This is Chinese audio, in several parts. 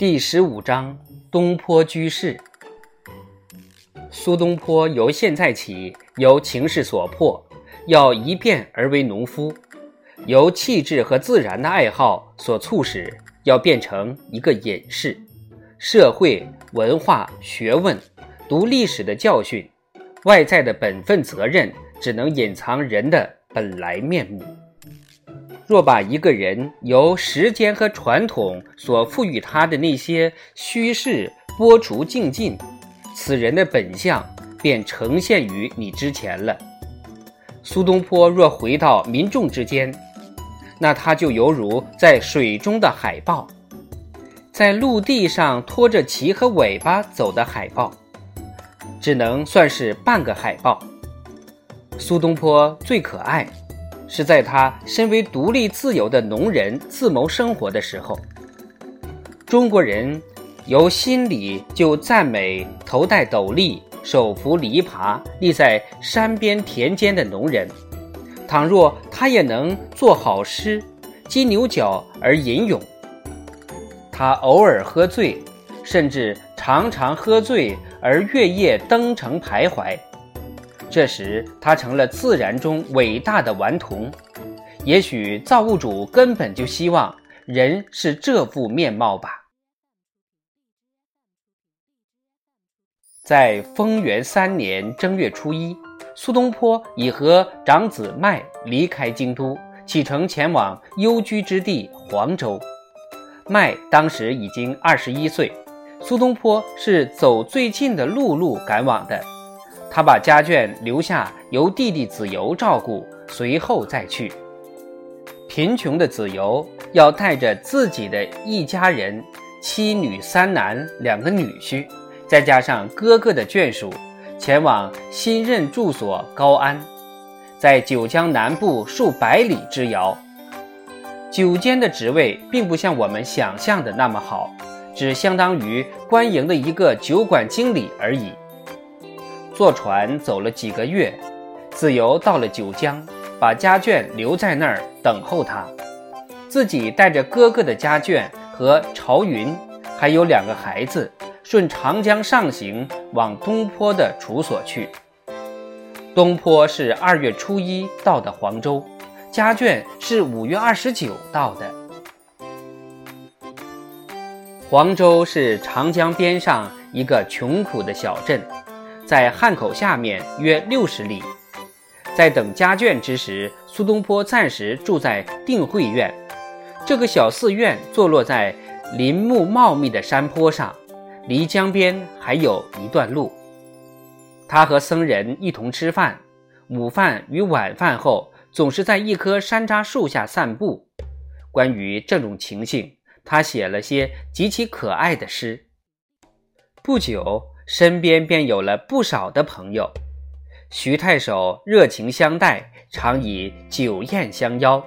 第十五章东坡居士。苏东坡由现在起由情势所迫，要一变而为农夫；由气质和自然的爱好所促使，要变成一个隐士。社会、文化、学问、读历史的教训、外在的本分责任，只能隐藏人的本来面目。若把一个人由时间和传统所赋予他的那些虚饰剥除净尽，此人的本相便呈现于你之前了。苏东坡若回到民众之间，那他就犹如在水中的海豹，在陆地上拖着鳍和尾巴走的海豹，只能算是半个海豹。苏东坡最可爱。是在他身为独立自由的农人自谋生活的时候，中国人由心里就赞美头戴斗笠、手扶犁耙、立在山边田间的农人。倘若他也能作好诗，金牛角而吟咏，他偶尔喝醉，甚至常常喝醉而月夜登城徘徊。这时，他成了自然中伟大的顽童。也许造物主根本就希望人是这副面貌吧。在丰元三年正月初一，苏东坡已和长子迈离开京都，启程前往幽居之地黄州。迈当时已经二十一岁，苏东坡是走最近的陆路赶往的。他把家眷留下，由弟弟子由照顾，随后再去。贫穷的子由要带着自己的一家人，七女三男两个女婿，再加上哥哥的眷属，前往新任住所高安，在九江南部数百里之遥。酒监的职位并不像我们想象的那么好，只相当于官营的一个酒馆经理而已。坐船走了几个月，子由到了九江，把家眷留在那儿等候他，自己带着哥哥的家眷和朝云，还有两个孩子，顺长江上行，往东坡的处所去。东坡是二月初一到的黄州，家眷是五月二十九到的。黄州是长江边上一个穷苦的小镇。在汉口下面约六十里，在等家眷之时，苏东坡暂时住在定慧院。这个小寺院坐落在林木茂密的山坡上，离江边还有一段路。他和僧人一同吃饭，午饭与晚饭后，总是在一棵山楂树下散步。关于这种情形，他写了些极其可爱的诗。不久。身边便有了不少的朋友，徐太守热情相待，常以酒宴相邀。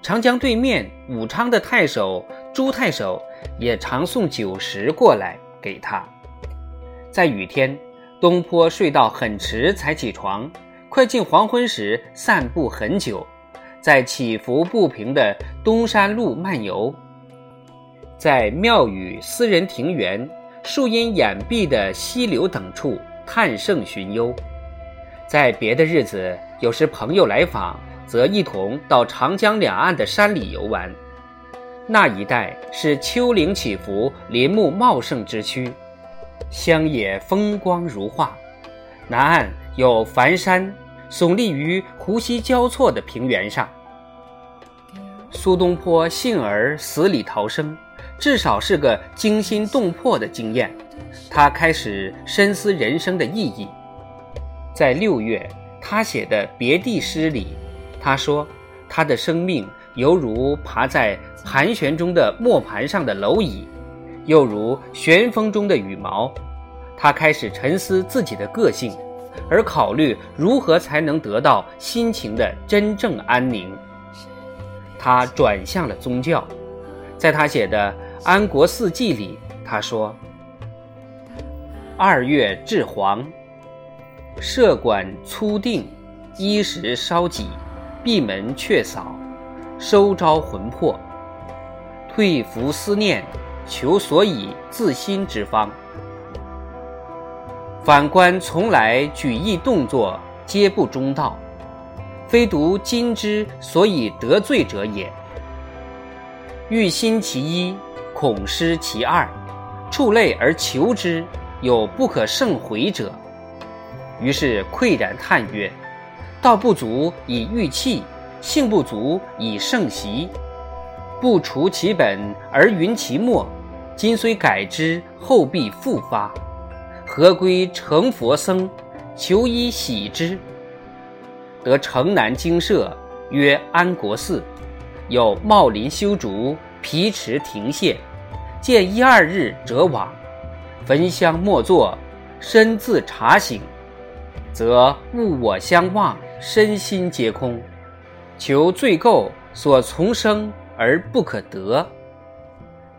长江对面武昌的太守朱太守也常送酒食过来给他。在雨天，东坡睡到很迟才起床，快近黄昏时散步很久，在起伏不平的东山路漫游，在庙宇、私人庭园。树荫掩蔽的溪流等处探胜寻幽，在别的日子，有时朋友来访，则一同到长江两岸的山里游玩。那一带是丘陵起伏、林木茂盛之区，乡野风光如画。南岸有繁山耸立于湖溪交错的平原上。苏东坡幸而死里逃生。至少是个惊心动魄的经验，他开始深思人生的意义。在六月，他写的别地诗里，他说：“他的生命犹如爬在盘旋中的磨盘上的蝼蚁，又如旋风中的羽毛。”他开始沉思自己的个性，而考虑如何才能得到心情的真正安宁。他转向了宗教，在他写的。《安国四季》里，他说：“二月至黄，社管粗定，衣食稍己，闭门却扫，收招魂魄，退服思念，求所以自心之方。反观从来举义动作皆不中道，非独今之所以得罪者也。欲心其一，恐失其二，触类而求之，有不可胜回者。于是喟然叹曰：“道不足以御气，性不足以胜习。不除其本而云其末，今虽改之，后必复发。何归成佛僧，求医喜之？得城南精舍，曰安国寺，有茂林修竹，皮池亭榭，见一二日者往，焚香默坐，身自察醒。”则物我相忘，身心皆空，求罪垢所从生而不可得。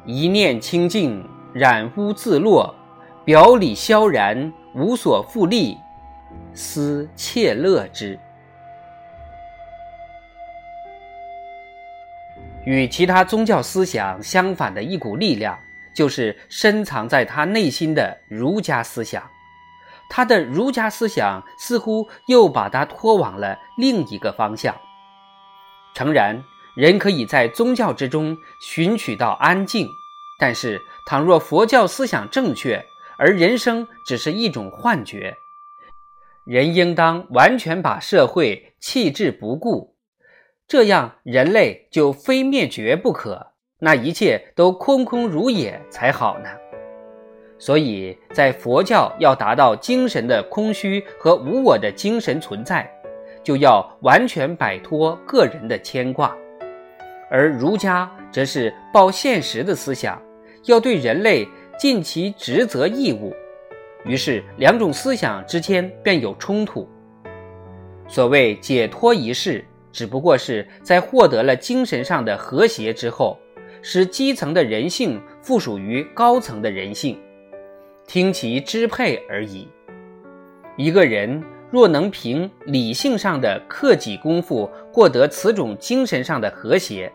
一念清净，染污自落，表里萧然，无所复利，思切乐之。与其他宗教思想相反的一股力量，就是深藏在他内心的儒家思想。他的儒家思想似乎又把他拖往了另一个方向。诚然，人可以在宗教之中寻取到安静，但是倘若佛教思想正确，而人生只是一种幻觉，人应当完全把社会弃之不顾，这样人类就非灭绝不可，那一切都空空如也才好呢。所以在佛教要达到精神的空虚和无我的精神存在，就要完全摆脱个人的牵挂；而儒家则是抱现实的思想，要对人类尽其职责义务。于是两种思想之间便有冲突。所谓解脱一事，只不过是在获得了精神上的和谐之后，使基层的人性附属于高层的人性。听其支配而已。一个人若能凭理性上的克己功夫获得此种精神上的和谐，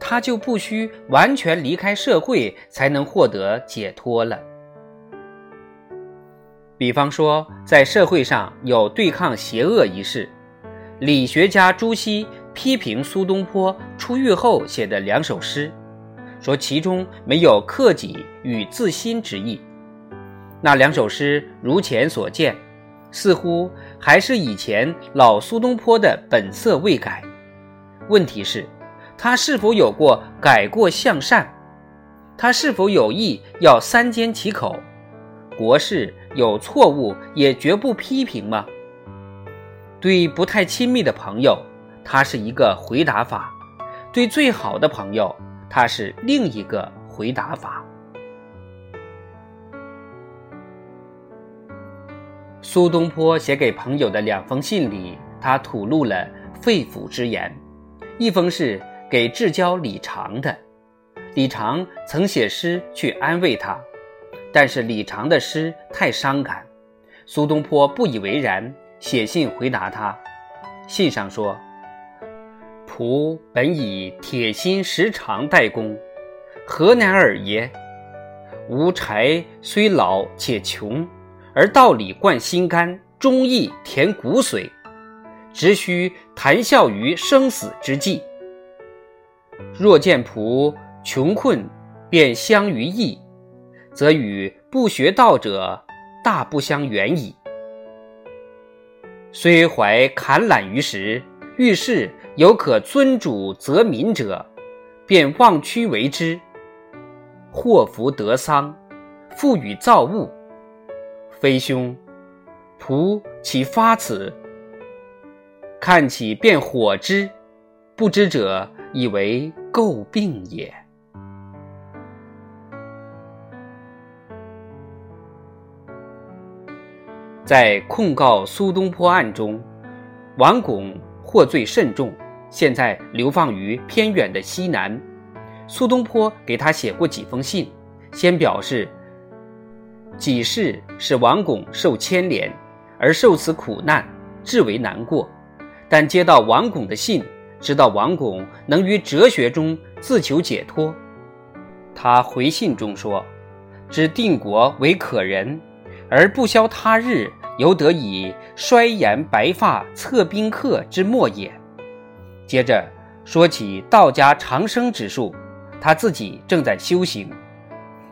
他就不需完全离开社会才能获得解脱了。比方说，在社会上有对抗邪恶一事，理学家朱熹批评苏东坡出狱后写的两首诗，说其中没有克己与自心之意。那两首诗，如前所见，似乎还是以前老苏东坡的本色未改。问题是，他是否有过改过向善？他是否有意要三缄其口？国事有错误也绝不批评吗？对不太亲密的朋友，他是一个回答法；对最好的朋友，他是另一个回答法。苏东坡写给朋友的两封信里，他吐露了肺腑之言。一封是给至交李长的，李长曾写诗去安慰他，但是李长的诗太伤感，苏东坡不以为然，写信回答他。信上说：“仆本以铁心石肠待公，何难尔耶？吾柴虽老且穷。”而道理贯心肝，忠义填骨髓，只需谈笑于生死之际。若见仆穷困，便相于义，则与不学道者大不相远矣。虽怀坎览于时，遇事有可尊主则民者，便妄屈为之，祸福得丧，复与造物。非兄，仆岂发此？看起便火之，不知者以为诟病也。在控告苏东坡案中，王巩获罪甚重，现在流放于偏远的西南。苏东坡给他写过几封信，先表示。己事使王巩受牵连，而受此苦难，至为难过。但接到王巩的信，知道王巩能于哲学中自求解脱，他回信中说：“知定国为可人，而不消他日，犹得以衰颜白发策宾客之末也。”接着说起道家长生之术，他自己正在修行，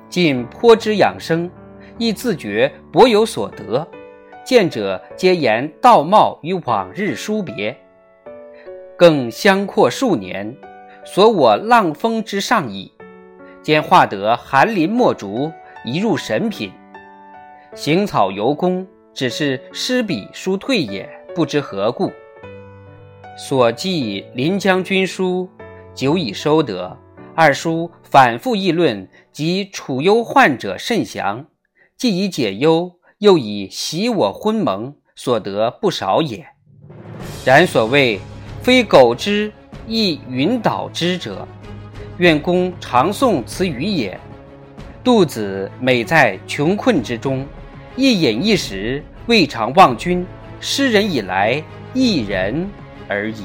尽颇之养生，亦自觉博有所得。见者皆言道貌与往日殊别，更相阔数年，所我浪峰之上矣。兼画得寒林墨竹，一入神品。行草游工，只是诗笔书退也，不知何故。所记临将军书，久已收得。二叔反复议论，及处忧患者甚详，既以解忧。又以习我昏蒙，所得不少也。然所谓非苟之，亦云蹈之者，愿公常诵此语也。杜子美在穷困之中，一饮一食，未尝忘君。诗人以来，一人而已。